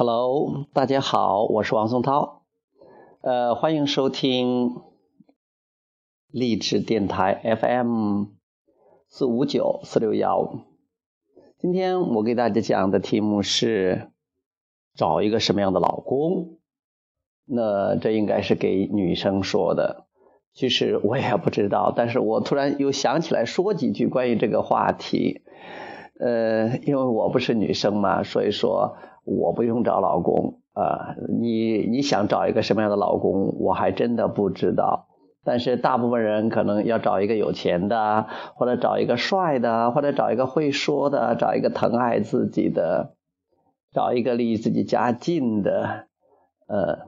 Hello，大家好，我是王松涛，呃，欢迎收听励志电台 FM 四五九四六幺。今天我给大家讲的题目是找一个什么样的老公？那这应该是给女生说的。其实我也不知道，但是我突然又想起来说几句关于这个话题。呃，因为我不是女生嘛，所以说。我不用找老公啊，你你想找一个什么样的老公，我还真的不知道。但是大部分人可能要找一个有钱的，或者找一个帅的，或者找一个会说的，找一个疼爱自己的，找一个离自己家近的，呃，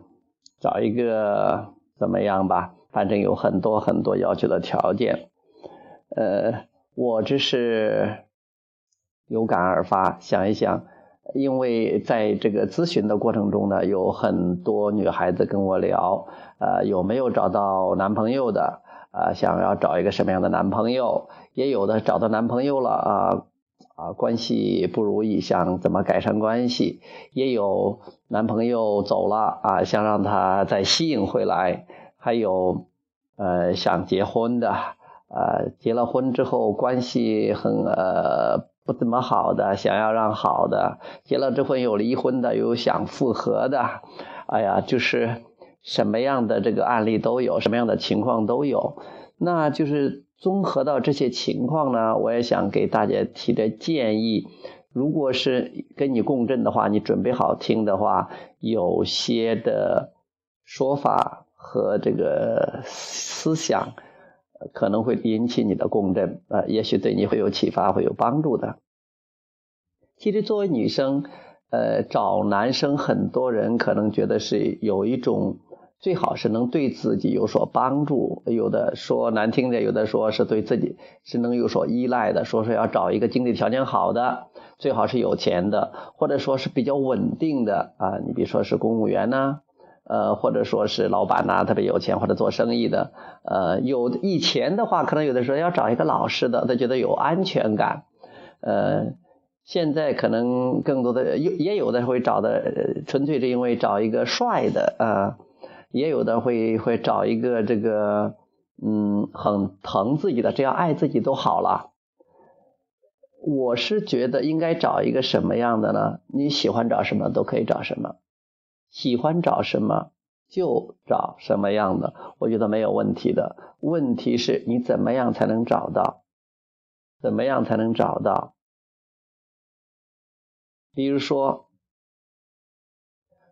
找一个怎么样吧？反正有很多很多要求的条件。呃，我这是有感而发，想一想。因为在这个咨询的过程中呢，有很多女孩子跟我聊，呃，有没有找到男朋友的，啊，想要找一个什么样的男朋友，也有的找到男朋友了啊，啊，关系不如意，想怎么改善关系，也有男朋友走了啊，想让他再吸引回来，还有，呃，想结婚的，呃，结了婚之后关系很呃。不怎么好的，想要让好的；结了之婚有离婚的，有想复合的。哎呀，就是什么样的这个案例都有，什么样的情况都有。那就是综合到这些情况呢，我也想给大家提的建议：如果是跟你共振的话，你准备好听的话，有些的说法和这个思想。可能会引起你的共振，啊，也许对你会有启发，会有帮助的。其实作为女生，呃，找男生，很多人可能觉得是有一种最好是能对自己有所帮助，有的说难听点，有的说是对自己是能有所依赖的，说是要找一个经济条件好的，最好是有钱的，或者说是比较稳定的啊，你比如说是公务员呢。呃，或者说是老板呐，特别有钱或者做生意的，呃，有以前的话，可能有的时候要找一个老实的，他觉得有安全感。呃，现在可能更多的有也有的会找的，纯粹是因为找一个帅的啊，也有的会会找一个这个嗯很疼自己的，只要爱自己都好了。我是觉得应该找一个什么样的呢？你喜欢找什么都可以找什么。喜欢找什么就找什么样的，我觉得没有问题的。问题是你怎么样才能找到？怎么样才能找到？比如说，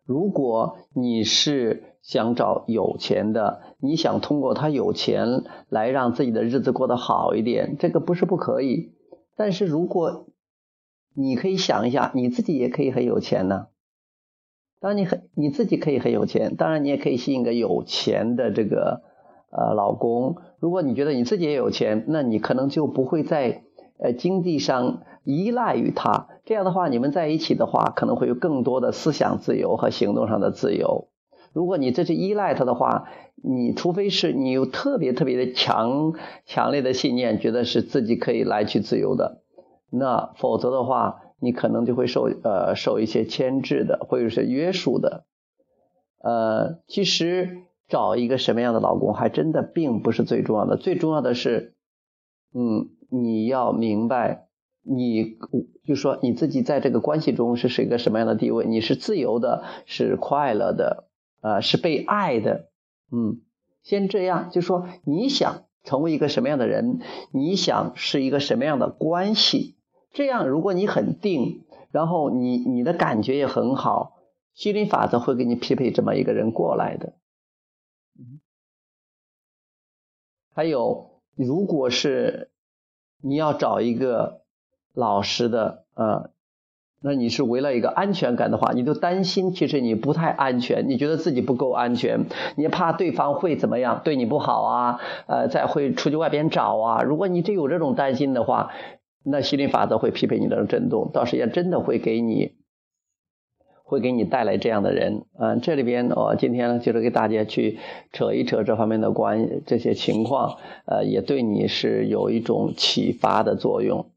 如果你是想找有钱的，你想通过他有钱来让自己的日子过得好一点，这个不是不可以。但是如果你可以想一下，你自己也可以很有钱呢。当然你很你自己可以很有钱，当然你也可以吸引个有钱的这个呃老公。如果你觉得你自己也有钱，那你可能就不会在呃经济上依赖于他。这样的话，你们在一起的话，可能会有更多的思想自由和行动上的自由。如果你这是依赖他的话，你除非是你有特别特别的强强烈的信念，觉得是自己可以来去自由的，那否则的话。你可能就会受呃受一些牵制的，或者是约束的，呃，其实找一个什么样的老公还真的并不是最重要的，最重要的是，嗯，你要明白，你就说你自己在这个关系中是是一个什么样的地位，你是自由的，是快乐的，呃，是被爱的，嗯，先这样，就说你想成为一个什么样的人，你想是一个什么样的关系。这样，如果你很定，然后你你的感觉也很好，心理法则会给你匹配这么一个人过来的。还有，如果是你要找一个老实的，呃，那你是为了一个安全感的话，你都担心，其实你不太安全，你觉得自己不够安全，你怕对方会怎么样，对你不好啊，呃，再会出去外边找啊。如果你就有这种担心的话，那心理法则会匹配你的震动，到时间真的会给你，会给你带来这样的人。嗯，这里边我今天呢就是给大家去扯一扯这方面的关这些情况，呃，也对你是有一种启发的作用。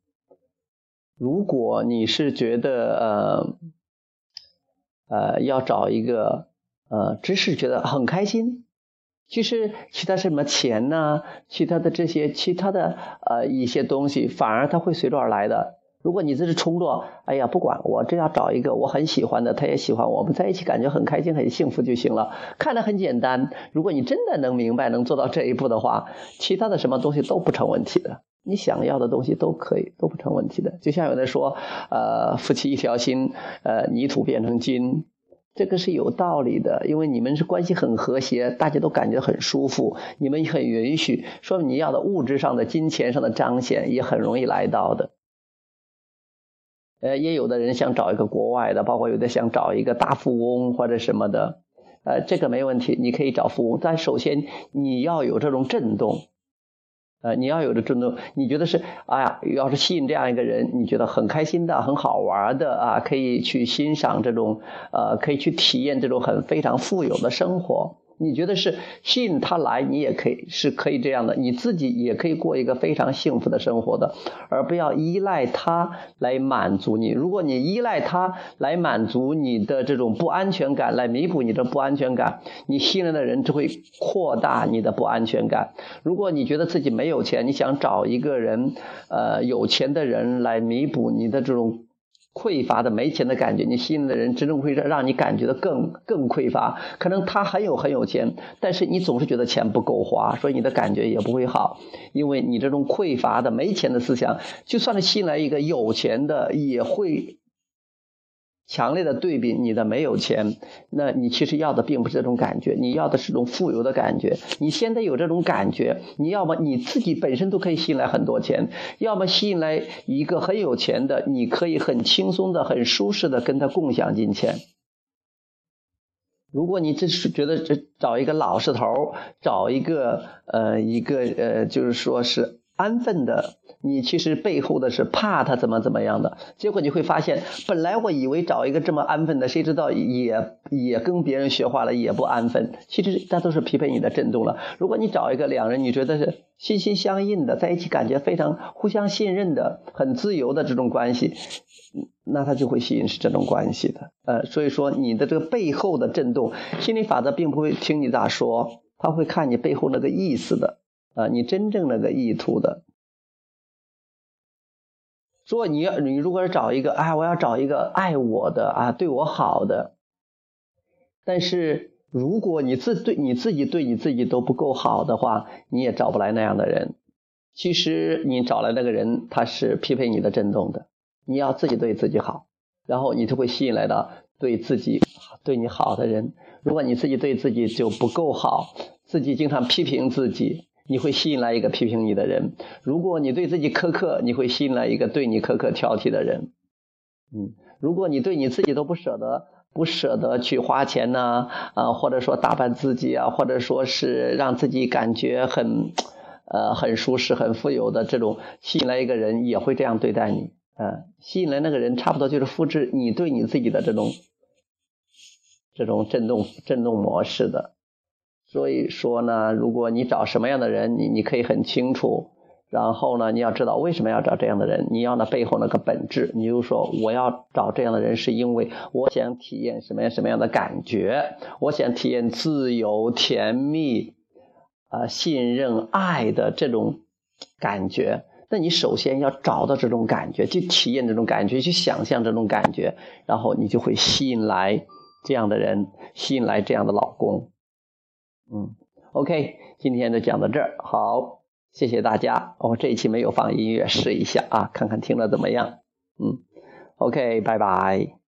如果你是觉得呃呃，要找一个呃，只是觉得很开心。其实其他什么钱呢？其他的这些其他的呃一些东西，反而它会随之而来的。如果你这是冲动，哎呀，不管我这要找一个我很喜欢的，他也喜欢我们在一起，感觉很开心、很幸福就行了。看得很简单。如果你真的能明白、能做到这一步的话，其他的什么东西都不成问题的。你想要的东西都可以，都不成问题的。就像有人说，呃，夫妻一条心，呃，泥土变成金，这个是有道理的。因为你们是关系很和谐，大家都感觉很舒服，你们很允许，说明你要的物质上的、金钱上的彰显也很容易来到的。呃，也有的人想找一个国外的，包括有的想找一个大富翁或者什么的，呃，这个没问题，你可以找富翁，但首先你要有这种震动，呃，你要有这震动，你觉得是，哎呀，要是吸引这样一个人，你觉得很开心的、很好玩的啊，可以去欣赏这种，呃，可以去体验这种很非常富有的生活。你觉得是吸引他来，你也可以是可以这样的，你自己也可以过一个非常幸福的生活的，而不要依赖他来满足你。如果你依赖他来满足你的这种不安全感，来弥补你的不安全感，你信任的人就会扩大你的不安全感。如果你觉得自己没有钱，你想找一个人，呃，有钱的人来弥补你的这种。匮乏的没钱的感觉，你吸引的人真正会让你感觉到更更匮乏。可能他很有很有钱，但是你总是觉得钱不够花，所以你的感觉也不会好。因为你这种匮乏的没钱的思想，就算是吸引来一个有钱的，也会。强烈的对比你的没有钱，那你其实要的并不是这种感觉，你要的是种富有的感觉。你现在有这种感觉，你要么你自己本身都可以吸引来很多钱，要么吸引来一个很有钱的，你可以很轻松的、很舒适的跟他共享金钱。如果你只是觉得这找一个老实头，找一个呃一个呃，就是说是。安分的，你其实背后的是怕他怎么怎么样的，结果你会发现，本来我以为找一个这么安分的，谁知道也也跟别人学坏了，也不安分。其实那都是匹配你的震动了。如果你找一个两人你觉得是心心相印的，在一起感觉非常互相信任的、很自由的这种关系，那他就会吸引是这种关系的。呃，所以说你的这个背后的震动，心理法则并不会听你咋说，他会看你背后那个意思的。啊，你真正那个意图的，说你要你如果是找一个，哎，我要找一个爱我的啊，对我好的，但是如果你自对你自己对你自己都不够好的话，你也找不来那样的人。其实你找来那个人，他是匹配你的振动的。你要自己对自己好，然后你就会吸引来的对自己对你好的人。如果你自己对自己就不够好，自己经常批评自己。你会吸引来一个批评你的人。如果你对自己苛刻，你会吸引来一个对你苛刻挑剔的人。嗯，如果你对你自己都不舍得，不舍得去花钱呢，啊，或者说打扮自己啊，或者说是让自己感觉很，呃，很舒适、很富有的这种，吸引来一个人也会这样对待你。嗯，吸引来那个人差不多就是复制你对你自己的这种，这种震动震动模式的。所以说呢，如果你找什么样的人，你你可以很清楚。然后呢，你要知道为什么要找这样的人，你要那背后那个本质。你就说我要找这样的人，是因为我想体验什么样什么样的感觉，我想体验自由、甜蜜、啊信任、爱的这种感觉。那你首先要找到这种感觉，去体验这种感觉，去想象这种感觉，然后你就会吸引来这样的人，吸引来这样的老公。嗯，OK，今天就讲到这儿，好，谢谢大家。我这一期没有放音乐，试一下啊，看看听了怎么样。嗯，OK，拜拜。